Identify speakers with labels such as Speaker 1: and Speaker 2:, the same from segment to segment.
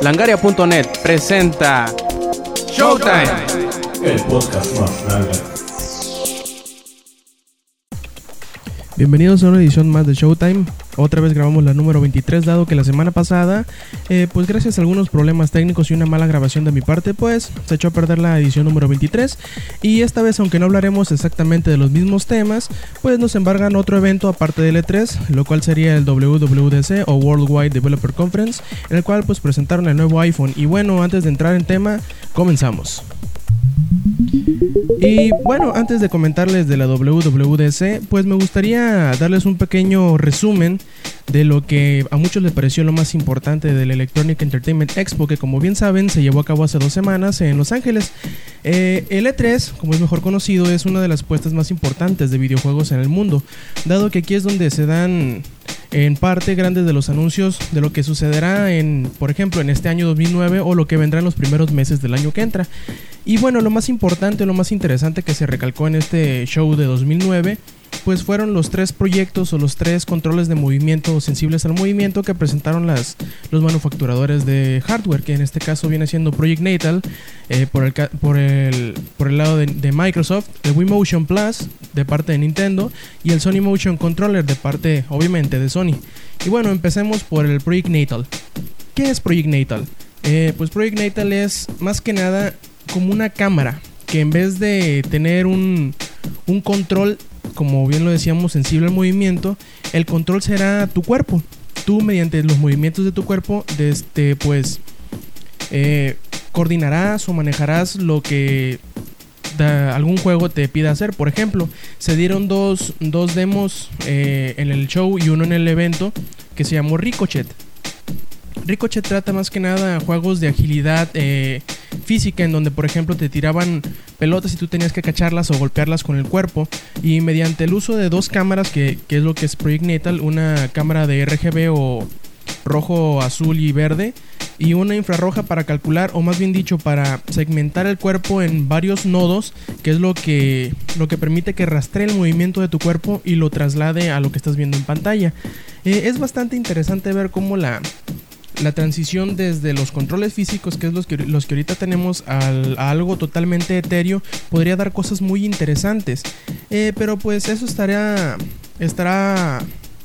Speaker 1: Langaria.net presenta Showtime.
Speaker 2: Bienvenidos a una edición más de Showtime. Otra vez grabamos la número 23, dado que la semana pasada, eh, pues gracias a algunos problemas técnicos y una mala grabación de mi parte, pues se echó a perder la edición número 23. Y esta vez, aunque no hablaremos exactamente de los mismos temas, pues nos embargan otro evento aparte del E3, lo cual sería el WWDC o Worldwide Developer Conference, en el cual pues presentaron el nuevo iPhone. Y bueno, antes de entrar en tema, comenzamos. Y bueno, antes de comentarles de la WWDC, pues me gustaría darles un pequeño resumen de lo que a muchos les pareció lo más importante del Electronic Entertainment Expo, que como bien saben se llevó a cabo hace dos semanas en Los Ángeles. Eh, el E3, como es mejor conocido, es una de las puestas más importantes de videojuegos en el mundo, dado que aquí es donde se dan en parte grandes de los anuncios de lo que sucederá en, por ejemplo, en este año 2009 o lo que vendrá en los primeros meses del año que entra. Y bueno, lo más importante, lo más interesante que se recalcó en este show de 2009 pues fueron los tres proyectos o los tres controles de movimiento sensibles al movimiento que presentaron las, los manufacturadores de hardware, que en este caso viene siendo Project Natal eh, por, el, por, el, por el lado de, Microsoft, el Wii Motion Plus de parte de Nintendo y el Sony Motion Controller de parte, obviamente, de Sony. Y bueno, empecemos por el Project Natal. ¿Qué es Project Natal? Eh, pues Project Natal es más que nada como una cámara que en vez de tener un, un control como bien lo decíamos, sensible al movimiento, el control será tu cuerpo. Tú mediante los movimientos de tu cuerpo, este, pues, eh, coordinarás o manejarás lo que algún juego te pida hacer. Por ejemplo, se dieron dos, dos demos eh, en el show y uno en el evento que se llamó Ricochet. Ricochet trata más que nada juegos de agilidad eh, física en donde por ejemplo te tiraban pelotas y tú tenías que cacharlas o golpearlas con el cuerpo. Y mediante el uso de dos cámaras que, es lo que es Project Natal, una cámara de RGB o rojo, azul y verde y una infrarroja para calcular o más bien dicho para segmentar el cuerpo en varios nodos que es lo que lo que permite que rastree el movimiento de tu cuerpo y lo traslade a lo que estás viendo en pantalla. Eh, es bastante interesante ver cómo la la transición desde los controles físicos, que es los que, los que ahorita tenemos, al, a algo totalmente etéreo, podría dar cosas muy interesantes. Eh, pero pues eso estará, estará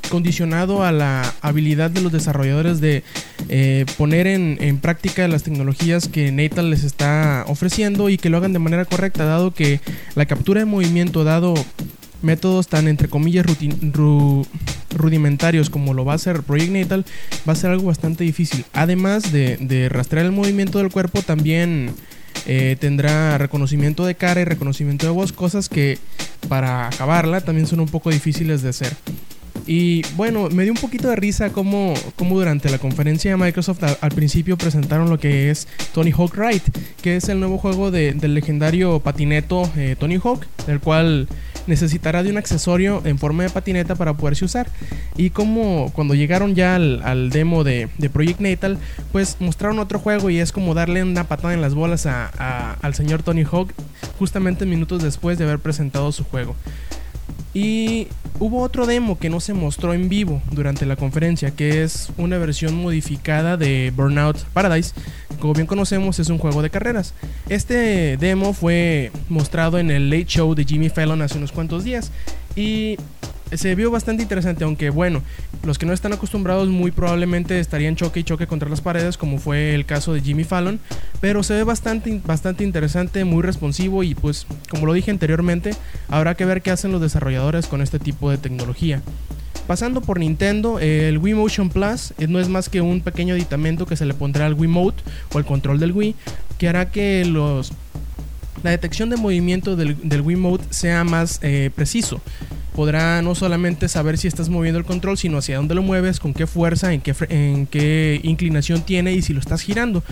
Speaker 2: condicionado a la habilidad de los desarrolladores de eh, poner en, en, práctica las tecnologías que Natal les está ofreciendo y que lo hagan de manera correcta, dado que la captura de movimiento, dado métodos tan entre comillas rudimentarios como lo va a hacer Project Natal, va a ser algo bastante difícil. Además de, rastrear el movimiento del cuerpo, también eh, tendrá reconocimiento de cara y reconocimiento de voz, cosas que para acabarla también son un poco difíciles de hacer. Y bueno, me dio un poquito de risa como, como durante la conferencia de Microsoft al, principio presentaron lo que es Tony Hawk Ride, que es el nuevo juego del legendario patineto eh, Tony Hawk, el cual necesitará de un accesorio en forma de patineta para poderse usar. Y como cuando llegaron ya al, demo de, Project Natal, pues mostraron otro juego y es como darle una patada en las bolas al señor Tony Hawk justamente minutos después de haber presentado su juego. Y hubo otro demo que no se mostró en vivo durante la conferencia, que es una versión modificada de Burnout Paradise. Como bien conocemos, es un juego de carreras. Este demo fue mostrado en el Late Show de Jimmy Fallon hace unos cuantos días. Y se vio bastante interesante, aunque bueno, los que no están acostumbrados muy probablemente estarían choque y choque contra las paredes, como fue el caso de Jimmy Fallon, pero se ve bastante, bastante interesante, muy responsivo y pues como lo dije anteriormente, habrá que ver qué hacen los desarrolladores con este tipo de tecnología. Pasando por Nintendo, el Wii Motion Plus eh, no es más que un pequeño aditamento que se le pondrá al Wii Mode o el control del Wii, que hará que los, la detección de movimiento del, del Wii Mode sea más eh, preciso podrá no solamente saber si estás moviendo el control, sino hacia dónde lo mueves, con qué fuerza, en qué, en qué inclinación tiene y si lo estás girando.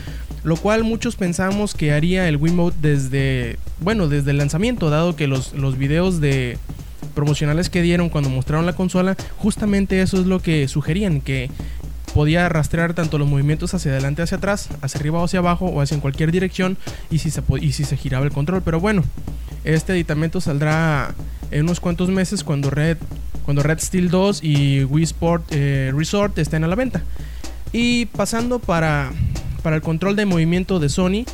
Speaker 2: Lo cual muchos pensamos que haría el Wiimote desde, bueno, desde el lanzamiento, dado que los, los videos de promocionales que dieron cuando mostraron la consola, justamente eso es lo que sugerían, que podía rastrear tanto los movimientos hacia adelante, hacia atrás, hacia arriba o hacia abajo o hacia en cualquier dirección y si se, y si se giraba el control. Pero bueno, este aditamento saldrá en unos cuantos meses cuando Red, cuando Red Steel 2 y Wii Sport eh, Resort estén a la venta. Y pasando para para el control de movimiento de Sony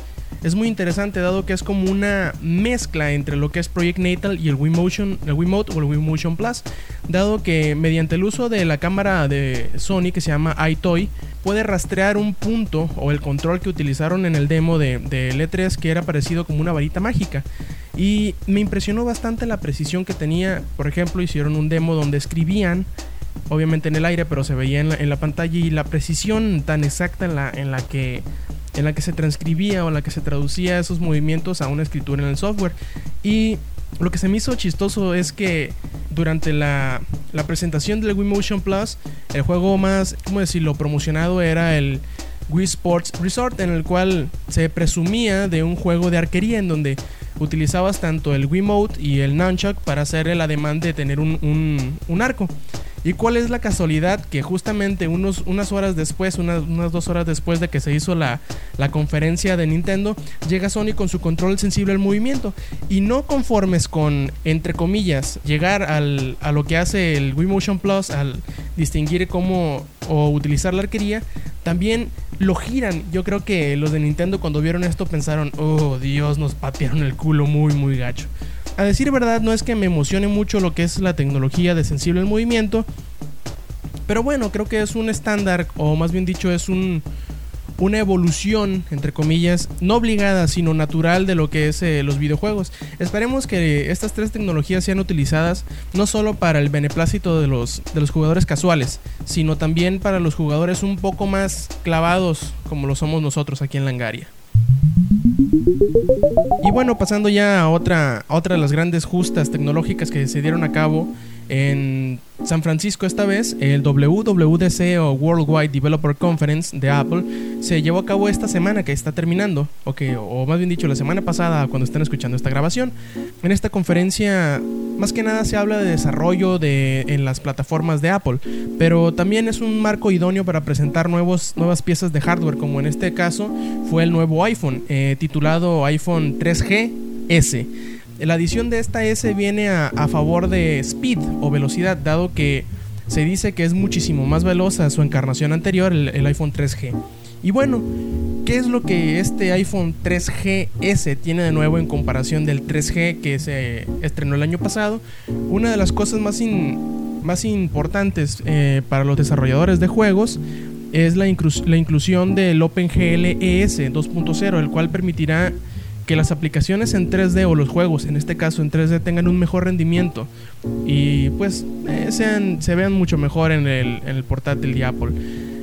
Speaker 2: es muy interesante dado que es como una mezcla entre lo que es Project Natal y el Wii Motion, el Wiimote o el Wii Motion Plus, dado que mediante el uso de la cámara de Sony que se llama iToy puede rastrear un punto o el control que utilizaron en el demo de, de E3 que era parecido como una varita mágica. Y me impresionó bastante la precisión que tenía. Por ejemplo, hicieron un demo donde escribían obviamente en el aire, pero se veía en la, en la pantalla y la precisión tan exacta en la, en la que en la que se transcribía o en la que se traducía esos movimientos a una escritura en el software. Y lo que se me hizo chistoso es que durante la, la presentación del Wii Motion Plus, el juego más, ¿cómo decirlo?, promocionado era el Wii Sports Resort, en el cual se presumía de un juego de arquería en donde utilizabas tanto el Wiimote y el Nunchuck para hacer el ademán de tener un, un, un arco. ¿Y cuál es la casualidad que justamente unos, unas horas después, unas, unas dos horas después de que se hizo la, la, conferencia de Nintendo, llega Sony con su control sensible al movimiento? Y no conformes con, entre comillas, llegar al, a lo que hace el Wii Motion Plus, al distinguir cómo o utilizar la arquería, también lo giran. Yo creo que los de Nintendo cuando vieron esto pensaron, oh Dios, nos patearon el culo muy, muy gacho a decir verdad, no es que me emocione mucho lo que es la tecnología de sensible al movimiento. Pero bueno, creo que es un estándar, o más bien dicho, es un, una evolución, entre comillas, no obligada, sino natural de lo que es eh, los videojuegos. Esperemos que estas tres tecnologías sean utilizadas no solo para el beneplácito de los, de los jugadores casuales, sino también para los jugadores un poco más clavados, como lo somos nosotros aquí en Langaria. Y bueno, pasando ya a otra, otra de las grandes justas tecnológicas que se dieron a cabo en San Francisco esta vez, el WWDC o Worldwide Developer Conference de Apple se llevó a cabo esta semana que está terminando, o, que, o más bien dicho la semana pasada cuando están escuchando esta grabación. En esta conferencia más que nada se habla de desarrollo de, en las plataformas de Apple, pero también es un marco idóneo para presentar nuevos, nuevas piezas de hardware, como en este caso fue el nuevo iPhone, eh, titulado iPhone 3G S. La adición de esta S viene a, a, favor de speed o velocidad, dado que se dice que es muchísimo más veloz a su encarnación anterior, el, iPhone 3G. Y bueno, ¿qué es lo que este iPhone 3GS tiene de nuevo en comparación del 3G que se estrenó el año pasado? Una de las cosas más, más importantes eh, para los desarrolladores de juegos es la, la inclusión del OpenGL ES 2.0, el cual permitirá que las aplicaciones en 3D o los juegos, en este caso en 3D, tengan un mejor rendimiento y pues eh, sean, se vean mucho mejor en el, en el portátil de Apple.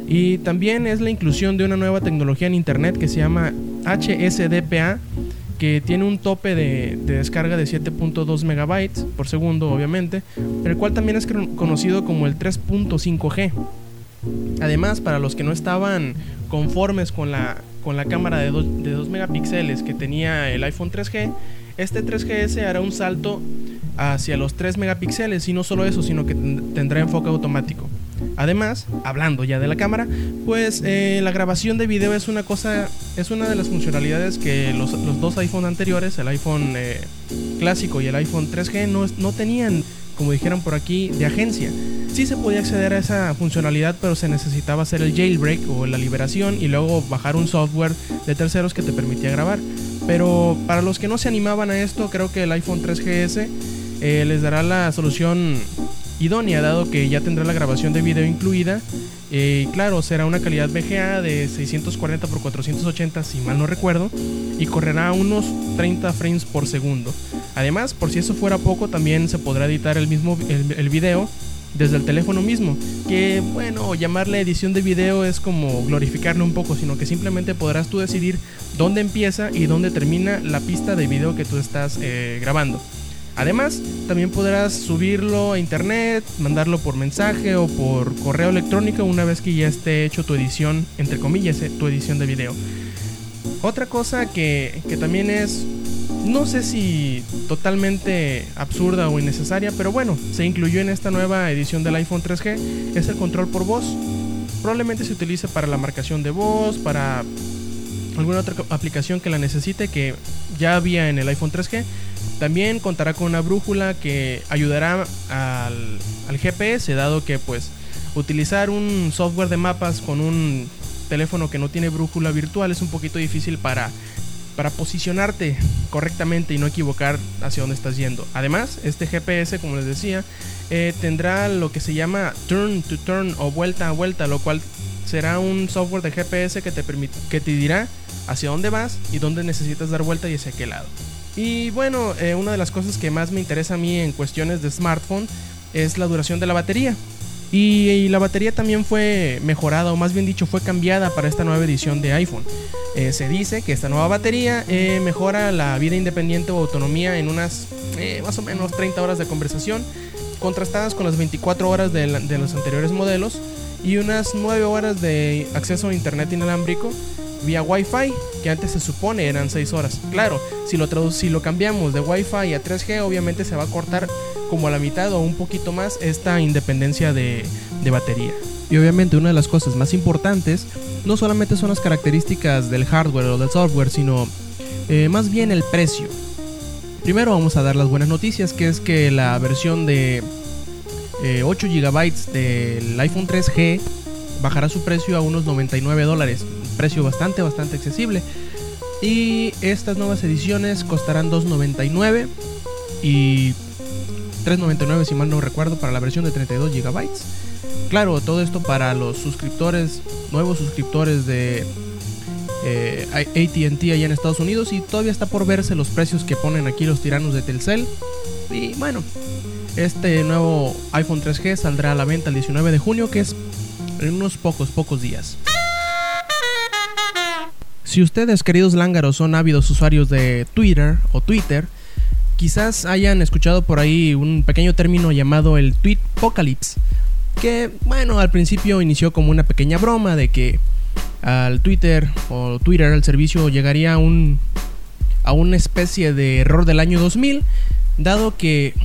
Speaker 2: Y también es la inclusión de una nueva tecnología en Internet que se llama HSDPA, que tiene un tope de, de descarga de 7.2 megabytes por segundo, obviamente, el cual también es conocido como el 3.5G. Además, para los que no estaban conformes con la, con la cámara de 2, de 2 megapíxeles que tenía el iPhone 3G, este 3GS hará un salto hacia los 3 megapíxeles y no solo eso, sino que tendrá enfoque automático. Además, hablando ya de la cámara, pues eh, la grabación de video es una cosa, es una de las funcionalidades que los, los dos iPhone anteriores, el iPhone eh, clásico y el iPhone 3G, no, no tenían, como dijeron por aquí, de agencia. Sí se podía acceder a esa funcionalidad, pero se necesitaba hacer el jailbreak o la liberación y luego bajar un software de terceros que te permitía grabar. Pero para los que no se animaban a esto, creo que el iPhone 3GS eh, les dará la solución idónea dado que ya tendrá la grabación de video incluida eh, claro será una calidad VGA de 640 x 480 si mal no recuerdo y correrá unos 30 frames por segundo además por si eso fuera poco también se podrá editar el mismo el video desde el teléfono mismo que bueno llamarle edición de video es como glorificarlo un poco sino que simplemente podrás tú decidir dónde empieza y dónde termina la pista de video que tú estás eh, grabando Además, también podrás subirlo a internet, mandarlo por mensaje o por correo electrónico una vez que ya esté hecho tu edición, entre comillas, eh, tu edición de video. Otra cosa que, que también es, no sé si totalmente absurda o innecesaria, pero bueno, se incluyó en esta nueva edición del iPhone 3G, es el control por voz. Probablemente se utilice para la marcación de voz, para alguna otra aplicación que la necesite que ya había en el iPhone 3G también contará con una brújula que ayudará al, al GPS, dado que pues utilizar un software de mapas con un teléfono que no tiene brújula virtual es un poquito difícil para, para posicionarte correctamente y no equivocar hacia dónde estás yendo. Además, este GPS, como les decía, eh, tendrá lo que se llama turn to turn o vuelta a vuelta, lo cual será un software de GPS que te, que te dirá hacia dónde vas y dónde necesitas dar vuelta y hacia qué lado. Y bueno, eh, una de las cosas que más me interesa a mí en cuestiones de smartphone es la duración de la batería. Y, la batería también fue mejorada, o más bien dicho, fue cambiada para esta nueva edición de iPhone. Eh, se dice que esta nueva batería eh, mejora la vida independiente o autonomía en unas más o menos 30 horas de conversación, contrastadas con las 24 horas de, de los anteriores modelos y unas 9 horas de acceso a internet inalámbrico vía Wi-Fi, que antes se supone eran 6 horas. Claro, si lo, si lo cambiamos de Wi-Fi a 3G, obviamente se va a cortar como a la mitad o un poquito más esta independencia de, batería. Y obviamente una de las cosas más importantes no solamente son las características del hardware o del software, sino eh, más bien el precio. Primero vamos a dar las buenas noticias, que es que la versión de 8 eh, GB del iPhone 3G bajará su precio a unos 99 dólares precio bastante, bastante accesible. Y estas nuevas ediciones costarán 2.99 y 3.99 si mal no recuerdo para la versión de 32 GB. Claro, todo esto para los suscriptores, nuevos suscriptores de eh, ATT allá en Estados Unidos y todavía está por verse los precios que ponen aquí los tiranos de Telcel. Y bueno, este nuevo iPhone 3G saldrá a la venta el 19 de junio, que es en unos pocos, pocos días. Si ustedes, queridos lángaros, son ávidos usuarios de Twitter o Twitter, quizás hayan escuchado por ahí un pequeño término llamado el tweet apocalypse, que bueno, al principio inició como una pequeña broma de que al Twitter o Twitter al servicio llegaría a un a una especie de error del año 2000, dado que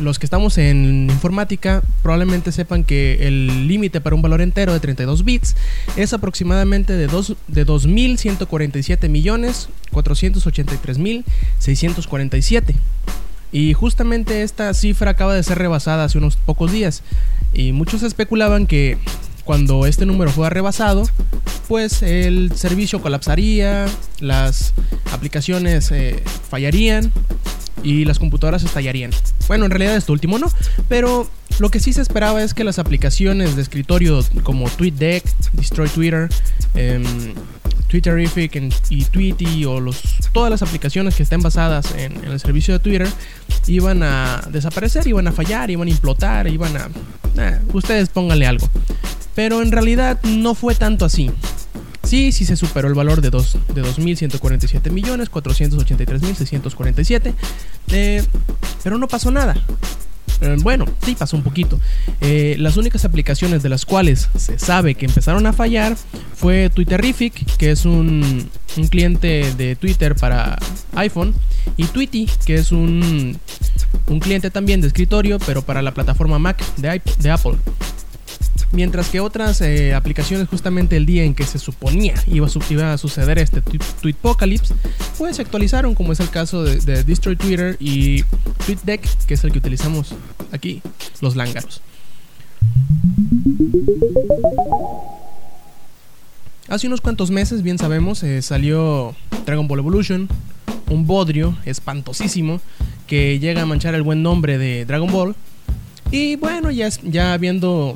Speaker 2: los que estamos en informática probablemente sepan que el límite para un valor entero de 32 bits es aproximadamente de, 2, de 2.147 millones 483 mil 647. Y justamente esta cifra acaba de ser rebasada hace unos pocos días. Y muchos especulaban que cuando este número fuera rebasado, pues el servicio colapsaría, las aplicaciones eh, fallarían y las computadoras estallarían. Bueno, en realidad esto último no, pero lo que sí se esperaba es que las aplicaciones de escritorio como TweetDeck, Destroy Twitter, eh, Twitterific y Tweety o los, todas las aplicaciones que estén basadas en, el servicio de Twitter iban a desaparecer, iban a fallar, iban a implotar, iban a... Eh, ustedes pónganle algo. Pero en realidad no fue tanto así. Sí, sí se superó el valor de, dos, de 2.147 millones, 483.647. Eh, pero no pasó nada. Eh, bueno, sí pasó un poquito. Eh, las únicas aplicaciones de las cuales se sabe que empezaron a fallar fue Twitterific, que es un, cliente de Twitter para iPhone, y Tweety, que es un, un cliente también de escritorio, pero para la plataforma Mac de Apple. Mientras que otras eh, aplicaciones justamente el día en que se suponía iba a, suceder este Tweetpocalypse, pues se actualizaron como es el caso de, de Destroy Twitter y TweetDeck, que es el que utilizamos aquí, los lángaros. Hace unos cuantos meses, bien sabemos, eh, salió Dragon Ball Evolution, un bodrio espantosísimo que llega a manchar el buen nombre de Dragon Ball. Y bueno, ya, ya viendo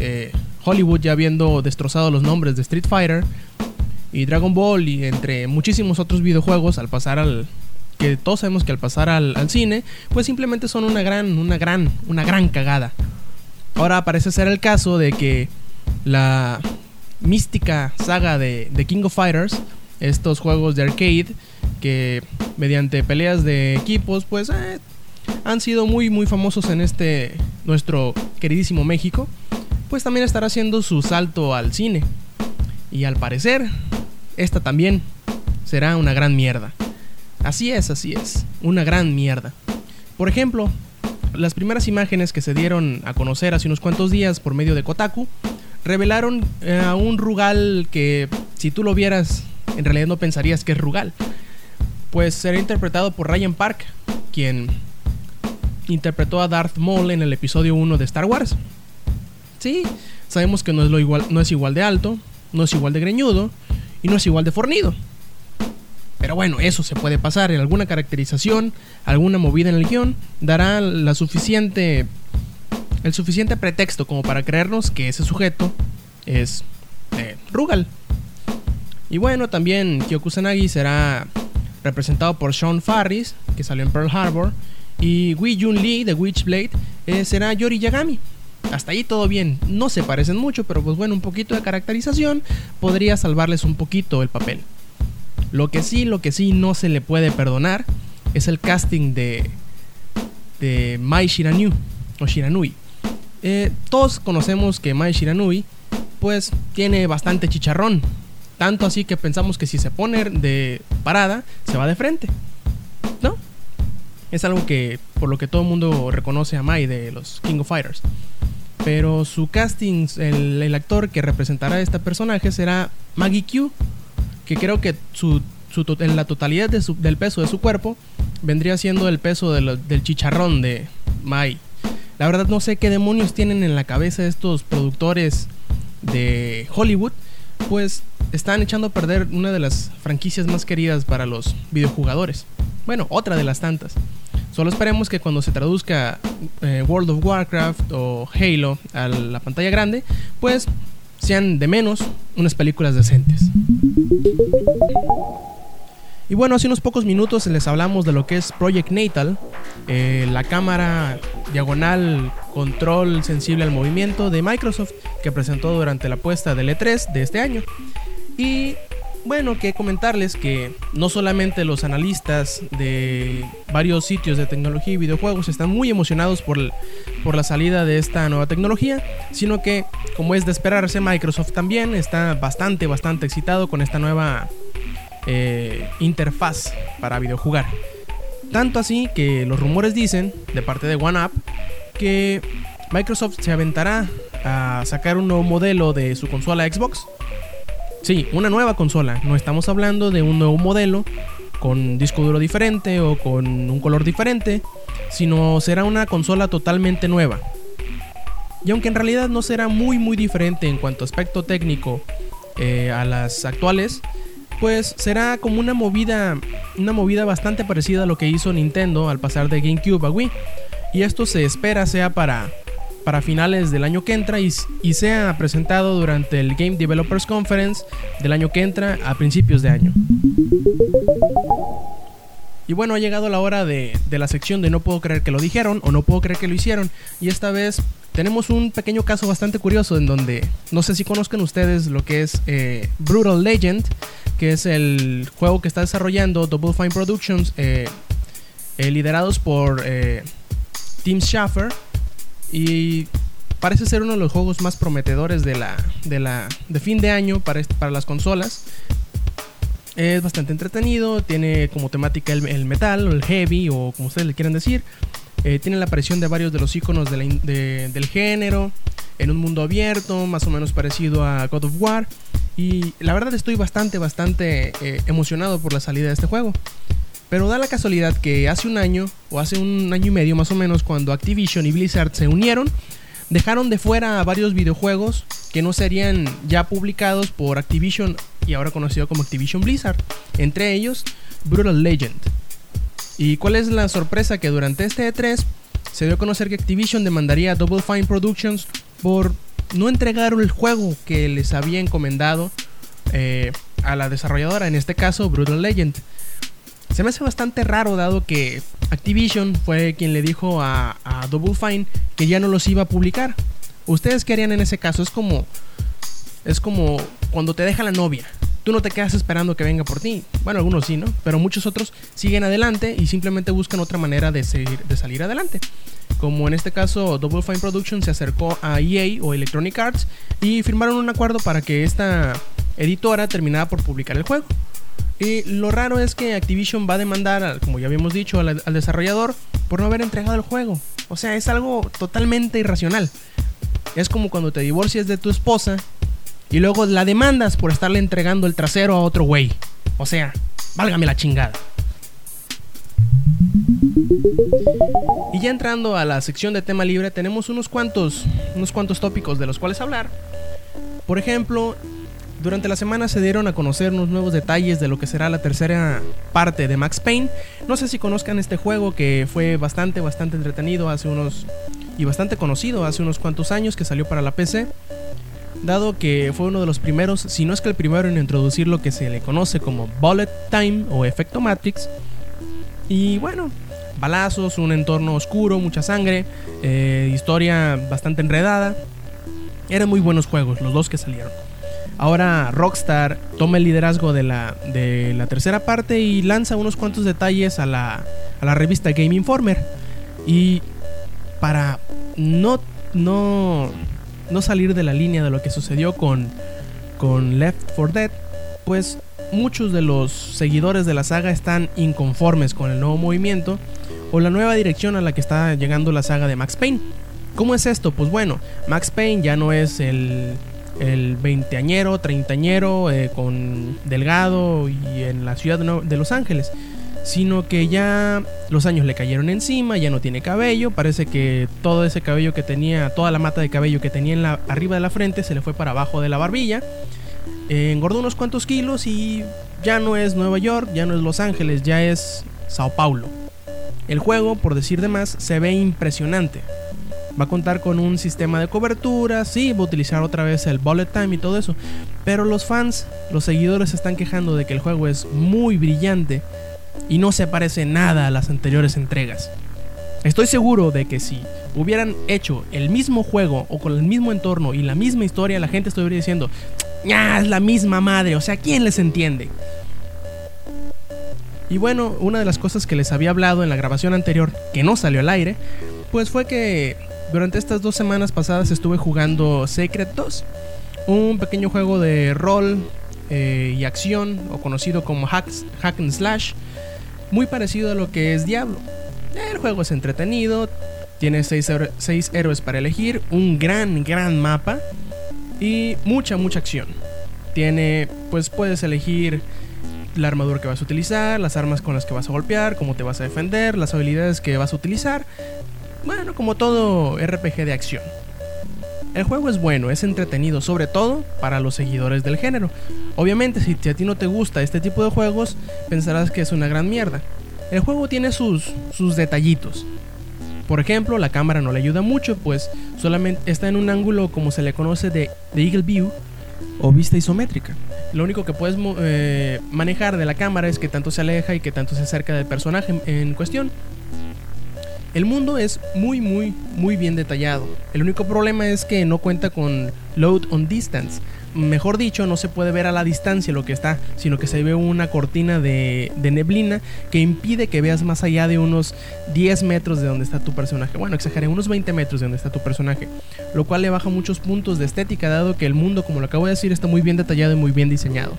Speaker 2: eh, Hollywood ya habiendo destrozado los nombres de Street Fighter y Dragon Ball y entre muchísimos otros videojuegos al pasar al que todos sabemos que al pasar al, cine pues simplemente son una gran una gran una gran cagada. Ahora parece ser el caso de que la mística saga de, King of Fighters estos juegos de arcade que mediante peleas de equipos pues eh, han sido muy muy famosos en este nuestro queridísimo México pues también estará haciendo su salto al cine. Y al parecer, esta también será una gran mierda. Así es, así es, una gran mierda. Por ejemplo, las primeras imágenes que se dieron a conocer hace unos cuantos días por medio de Kotaku revelaron eh, a un Rugal que si tú lo vieras en realidad no pensarías que es Rugal. Pues será interpretado por Ryan Park, quien interpretó a Darth Maul en el episodio 1 de Star Wars. Sí, sabemos que no es, lo igual, no es igual de alto, no es igual de greñudo y no es igual de fornido. Pero bueno, eso se puede pasar en alguna caracterización, alguna movida en el guion, dará la suficiente el suficiente pretexto como para creernos que ese sujeto es eh, Rugal. Y bueno, también Kyoku será representado por Sean Farris, que salió en Pearl Harbor, y Wee Jun Lee de Witchblade eh, será Yori Yagami. Hasta ahí todo bien, no se parecen mucho, pero pues bueno, un poquito de caracterización podría salvarles un poquito el papel. Lo que sí, lo que sí no se le puede perdonar es el casting de, de Mai Shiranui o Shiranui. Eh, todos conocemos que Mai Shiranui pues tiene bastante chicharrón. Tanto así que pensamos que si se pone de parada, se va de frente. ¿No? Es algo que por lo que todo el mundo reconoce a Mai de los King of Fighters. Pero su casting, el, actor que representará a este personaje será Maggie Q, que creo que su, en la totalidad del peso de su cuerpo vendría siendo el peso del chicharrón de Mai. La verdad no sé qué demonios tienen en la cabeza estos productores de Hollywood, pues están echando a perder una de las franquicias más queridas para los videojugadores. Bueno, otra de las tantas. Solo esperemos que cuando se traduzca eh, World of Warcraft o Halo a la pantalla grande, pues sean de menos unas películas decentes. Y bueno, hace unos pocos minutos les hablamos de lo que es Project Natal, eh, la cámara diagonal control sensible al movimiento de Microsoft que presentó durante la puesta del E3 de este año. Y bueno, que comentarles que no solamente los analistas de varios sitios de tecnología y videojuegos están muy emocionados por, por la salida de esta nueva tecnología, sino que, como es de esperarse, Microsoft también está bastante, bastante excitado con esta nueva eh, interfaz para videojugar. Tanto así que los rumores dicen, de parte de OneUp, que Microsoft se aventará a sacar un nuevo modelo de su consola Xbox. Sí, una nueva consola. No estamos hablando de un nuevo modelo con disco duro diferente o con un color diferente, sino será una consola totalmente nueva. Y aunque en realidad no será muy muy diferente en cuanto a aspecto técnico eh, a las actuales, pues será como una movida, una movida bastante parecida a lo que hizo Nintendo al pasar de GameCube a Wii. Y esto se espera sea para, para finales del año que entra y, sea presentado durante el Game Developers Conference del año que entra a principios de año. Y bueno, ha llegado la hora de, de, la sección de no puedo creer que lo dijeron o no puedo creer que lo hicieron. Y esta vez tenemos un pequeño caso bastante curioso en donde no sé si conozcan ustedes lo que es eh, Brutal Legend, que es el juego que está desarrollando Double Fine Productions, eh, eh, liderados por Tim Schafer. Y parece ser uno de los juegos más prometedores de la de la de fin de año para, para las consolas es bastante entretenido tiene como temática el, metal o el heavy o como ustedes le quieran decir eh, tiene la aparición de varios de los iconos del género, en un mundo abierto, más o menos parecido a God of War. Y la verdad estoy bastante, bastante eh, emocionado por la salida de este juego. Pero da la casualidad que hace un año, o hace un año y medio más o menos, cuando Activision y Blizzard se unieron, dejaron de fuera varios videojuegos que no serían ya publicados por Activision y ahora conocido como Activision Blizzard. Entre ellos, Brutal Legend. ¿Y cuál es la sorpresa? Que durante este E3 se dio a conocer que Activision demandaría a Double Fine Productions por no entregar el juego que les había encomendado eh, a la desarrolladora, en este caso Brutal Legend. Se me hace bastante raro dado que Activision fue quien le dijo a, Double Fine que ya no los iba a publicar. ¿Ustedes qué harían en ese caso? Es como es como cuando te deja la novia tú no te quedas esperando que venga por ti. Bueno, algunos sí, ¿no? Pero muchos otros siguen adelante y simplemente buscan otra manera de, seguir, de salir adelante. Como en este caso, Double Fine Productions se acercó a EA o Electronic Arts y firmaron un acuerdo para que esta editora terminara por publicar el juego. Y lo raro es que Activision va a demandar, como ya habíamos dicho, al, al desarrollador por no haber entregado el juego. O sea, es algo totalmente irracional. Es como cuando te divorcias de tu esposa y luego la demandas por estarle entregando el trasero a otro güey. O sea, válgame la chingada. Y ya entrando a la sección de tema libre, tenemos unos cuantos, unos cuantos tópicos de los cuales hablar. Por ejemplo, Durante la semana se dieron a conocer unos nuevos detalles de lo que será la tercera parte de Max Payne. No sé si conozcan este juego que fue bastante, bastante entretenido hace unos... y bastante conocido hace unos cuantos años que salió para la PC. Dado que fue uno de los primeros, si no es que el primero en introducir lo que se le conoce como Bullet Time o efecto Matrix. Y bueno, balazos, un entorno oscuro, mucha sangre, eh, historia bastante enredada. Eran muy buenos juegos, los dos que salieron. Ahora Rockstar toma el liderazgo de la, de la tercera parte y lanza unos cuantos detalles a la, a la revista Game Informer. Y para no, no, no salir de la línea de lo que sucedió con, con Left 4 Dead, pues muchos de los seguidores de la saga están inconformes con el nuevo movimiento o la nueva dirección a la que está llegando la saga de Max Payne. ¿Cómo es esto? Pues bueno, Max Payne ya no es el el veinteañero, treintañero, eh, con delgado y en la ciudad de Los Ángeles, sino que ya los años le cayeron encima, ya no tiene cabello, parece que todo ese cabello que tenía, toda la mata de cabello que tenía en la, arriba de la frente se le fue para abajo de la barbilla, eh, engordó unos cuantos kilos y ya no es Nueva York, ya no es Los Ángeles, ya es Sao Paulo. El juego, por decir de más, se ve impresionante. Va a contar con un sistema de cobertura, sí, va a utilizar otra vez el bullet time y todo eso. Pero los fans, los seguidores se están quejando de que el juego es muy brillante y no se parece nada a las anteriores entregas. Estoy seguro de que si hubieran hecho el mismo juego o con el mismo entorno y la misma historia, la gente estaría diciendo, ya es la misma madre, o sea, ¿quién les entiende? Y bueno, una de las cosas que les había hablado en la grabación anterior, que no salió al aire, pues fue que durante estas dos semanas pasadas estuve jugando Secret 2, un pequeño juego de rol eh, y acción, o conocido como hack, and slash, muy parecido a lo que es Diablo. El juego es entretenido, tiene 6 seis héroes para elegir, un gran, gran mapa y mucha, mucha acción. Tiene, pues puedes elegir la armadura que vas a utilizar, las armas con las que vas a golpear, cómo te vas a defender, las habilidades que vas a utilizar bueno, como todo RPG de acción. El juego es bueno, es entretenido, sobre todo para los seguidores del género. Obviamente, si a ti no te gusta este tipo de juegos, pensarás que es una gran mierda. El juego tiene sus, sus detallitos. Por ejemplo, la cámara no le ayuda mucho, pues solamente está en un ángulo como se le conoce de, Eagle View o vista isométrica. Lo único que puedes eh, manejar de la cámara es que tanto se aleja y que tanto se acerca del personaje en cuestión. El mundo es muy muy muy bien detallado. El único problema es que no cuenta con load on distance. Mejor dicho, no se puede ver a la distancia lo que está, sino que se ve una cortina de, neblina que impide que veas más allá de unos 10 metros de donde está tu personaje. Bueno, exageré, unos 20 metros de donde está tu personaje. Lo cual le baja muchos puntos de estética, dado que el mundo, como lo acabo de decir, está muy bien detallado y muy bien diseñado.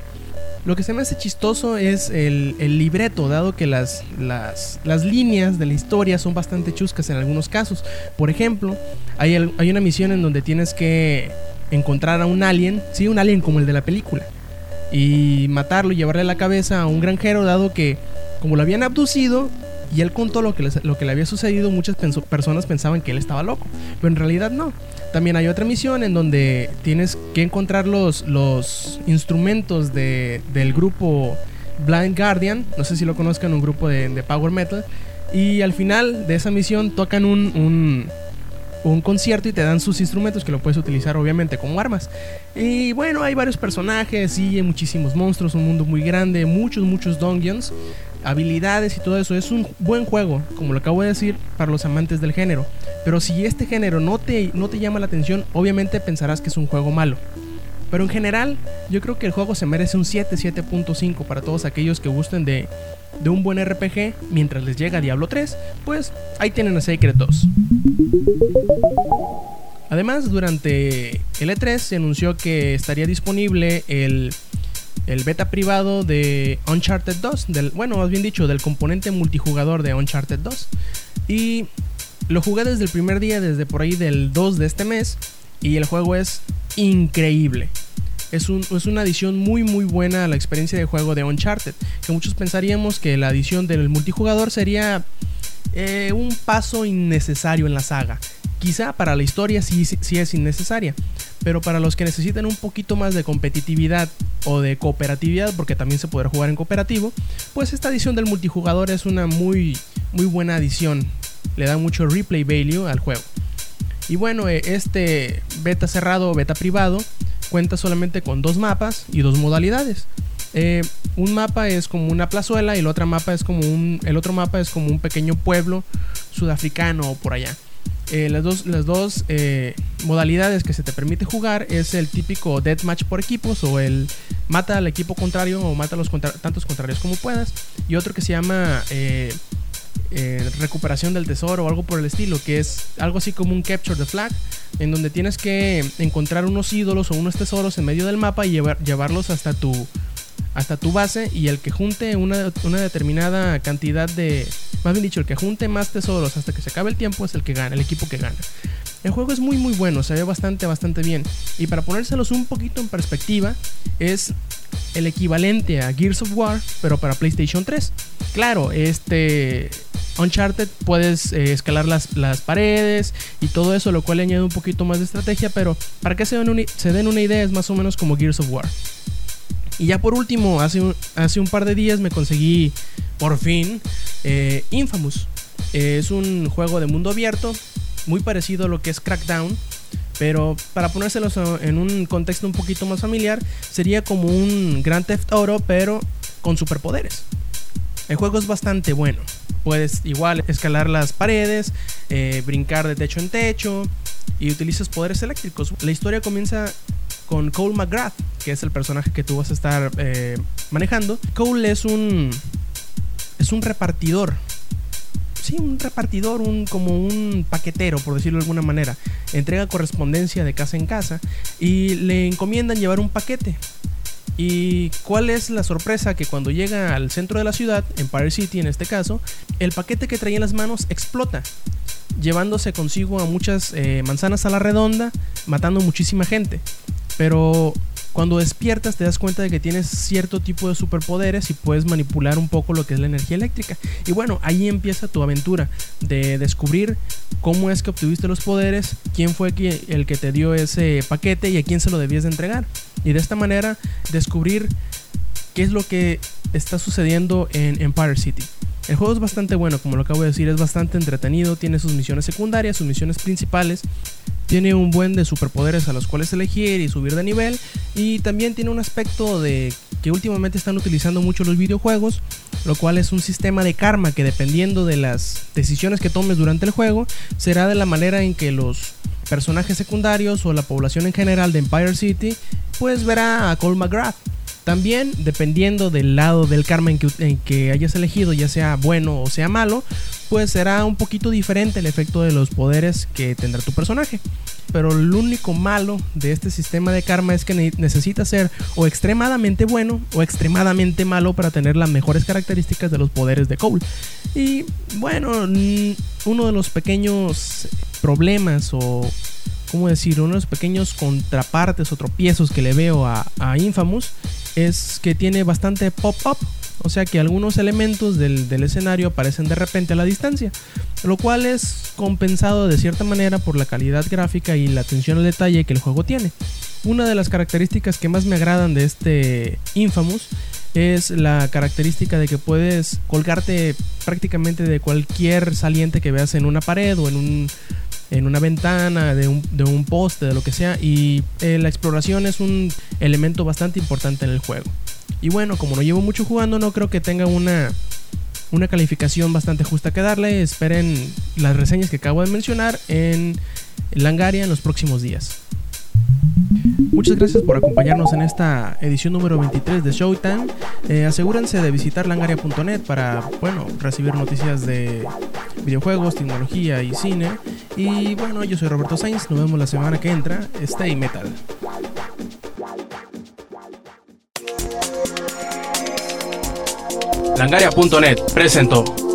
Speaker 2: Lo que se me hace chistoso es el, libreto, dado que las, las, líneas de la historia son bastante chuscas en algunos casos. Por ejemplo, hay, hay una misión en donde tienes que encontrar a un alien, sí, un alien como el de la película, y matarlo y llevarle la cabeza a un granjero, dado que como lo habían abducido, y él contó lo que, lo que le había sucedido, muchas personas pensaban que él estaba loco, pero en realidad no. También hay otra misión en donde tienes que encontrar los, los instrumentos de, del grupo Blind Guardian, no sé si lo conozcan, un grupo de, power metal, y al final de esa misión tocan un, un, un concierto y te dan sus instrumentos que lo puedes utilizar obviamente como armas. Y bueno, hay varios personajes y hay muchísimos monstruos, un mundo muy grande, muchos, muchos dungeons habilidades y todo eso. Es un buen juego, como lo acabo de decir, para los amantes del género. Pero si este género no te, no te llama la atención, obviamente pensarás que es un juego malo. Pero en general, yo creo que el juego se merece un 7, 7.5 para todos aquellos que gusten de, de un buen RPG mientras les llega Diablo 3. Pues ahí tienen a Sacred 2. Además, durante el E3 se anunció que estaría disponible el el beta privado de Uncharted 2, del, bueno, más bien dicho, del componente multijugador de Uncharted 2. Y lo jugué desde el primer día, desde por ahí del 2 de este mes, y el juego es increíble. Es, un, es, una adición muy muy buena a la experiencia de juego de Uncharted. Que muchos pensaríamos que la adición del multijugador sería eh, un paso innecesario en la saga. Quizá para la historia sí, sí, es innecesaria. Pero para los que necesitan un poquito más de competitividad o de cooperatividad, porque también se podrá jugar en cooperativo, pues esta edición del multijugador es una muy, muy buena adición. Le da mucho replay value al juego. Y bueno, eh, este beta cerrado o beta privado cuenta solamente con dos mapas y dos modalidades. Eh, un mapa es como una plazuela y el otro mapa es como un, el otro mapa es como un pequeño pueblo sudafricano o por allá. Eh, las dos, las dos modalidades que se te permite jugar es el típico deathmatch por equipos o el mata al equipo contrario o mata a los tantos contrarios como puedas. Y otro que se llama eh, recuperación del tesoro o algo por el estilo, que es algo así como un capture the flag, en donde tienes que encontrar unos ídolos o unos tesoros en medio del mapa y llevarlos hasta tu, hasta tu base y el que junte una, una, determinada cantidad de, más bien dicho, el que junte más tesoros hasta que se acabe el tiempo es el que gana, el equipo que gana. El juego es muy muy bueno, se ve bastante bastante bien y para ponérselos un poquito en perspectiva es el equivalente a Gears of War pero para PlayStation 3. Claro, este Uncharted puedes eh, escalar las, las, paredes y todo eso, lo cual añade un poquito más de estrategia, pero para que se den, se den una idea es más o menos como Gears of War. Y ya por último, hace un, hace un par de días me conseguí por fin eh, Infamous. es un juego de mundo abierto, muy parecido a lo que es Crackdown. Pero para ponérselos en un contexto un poquito más familiar, sería como un Grand Theft Auto, pero con superpoderes. El juego es bastante bueno. Puedes igual escalar las paredes, eh, brincar de techo en techo y utilizas poderes eléctricos. La historia comienza con Cole McGrath, que es el personaje que tú vas a estar eh, manejando. Cole es un es un repartidor. Sí, un repartidor, un, como un paquetero, por decirlo de alguna manera. Entrega correspondencia de casa en casa y le encomiendan llevar un paquete. ¿Y cuál es la sorpresa? Que cuando llega al centro de la ciudad, Empire City en este caso, el paquete que traía en las manos explota, llevándose consigo a muchas eh, manzanas a la redonda, matando muchísima gente. Pero cuando despiertas te das cuenta de que tienes cierto tipo de superpoderes y puedes manipular un poco lo que es la energía eléctrica. Y bueno, ahí empieza tu aventura de descubrir cómo es que obtuviste los poderes, quién fue el que te dio ese paquete y a quién se lo debías de entregar. Y de esta manera descubrir qué es lo que está sucediendo en Empire City. El juego es bastante bueno, como lo acabo de decir, es bastante entretenido, tiene sus misiones secundarias, sus misiones principales tiene un buen de superpoderes a los cuales elegir y subir de nivel. Y también tiene un aspecto de que últimamente están utilizando mucho los videojuegos, lo cual es un sistema de karma que dependiendo de las decisiones que tomes durante el juego, será de la manera en que los personajes secundarios o la población en general de Empire City, pues verá a Cole McGrath. También, dependiendo del lado del karma en que, hayas elegido, ya sea bueno o sea malo, pues será un poquito diferente el efecto de los poderes que tendrá tu personaje. Pero lo único malo de este sistema de karma es que necesita ser o extremadamente bueno o extremadamente malo para tener las mejores características de los poderes de Cole. Y bueno, uno de los pequeños problemas o ¿cómo decir? Uno de los pequeños contrapartes o tropiezos que le veo a Infamous es que tiene bastante pop-up o sea que algunos elementos del, escenario aparecen de repente a la distancia, lo cual es compensado de cierta manera por la calidad gráfica y la atención al detalle que el juego tiene. Una de las características que más me agradan de este Infamous es la característica de que puedes colgarte prácticamente de cualquier saliente que veas en una pared o en un en una ventana, de un, de un poste, de lo que sea. Y eh, la exploración es un elemento bastante importante en el juego. Y bueno, como no llevo mucho jugando, no creo que tenga una, una calificación bastante justa que darle. Esperen las reseñas que acabo de mencionar en Langaria en los próximos días. Muchas gracias por acompañarnos en esta edición número 23 de Showtime. Eh, asegúrense de visitar langaria.net para, bueno, recibir noticias de videojuegos, tecnología y cine. Y bueno, yo soy Roberto Sainz, nos vemos la semana que entra. Stay Metal.
Speaker 1: Langaria.net presentó.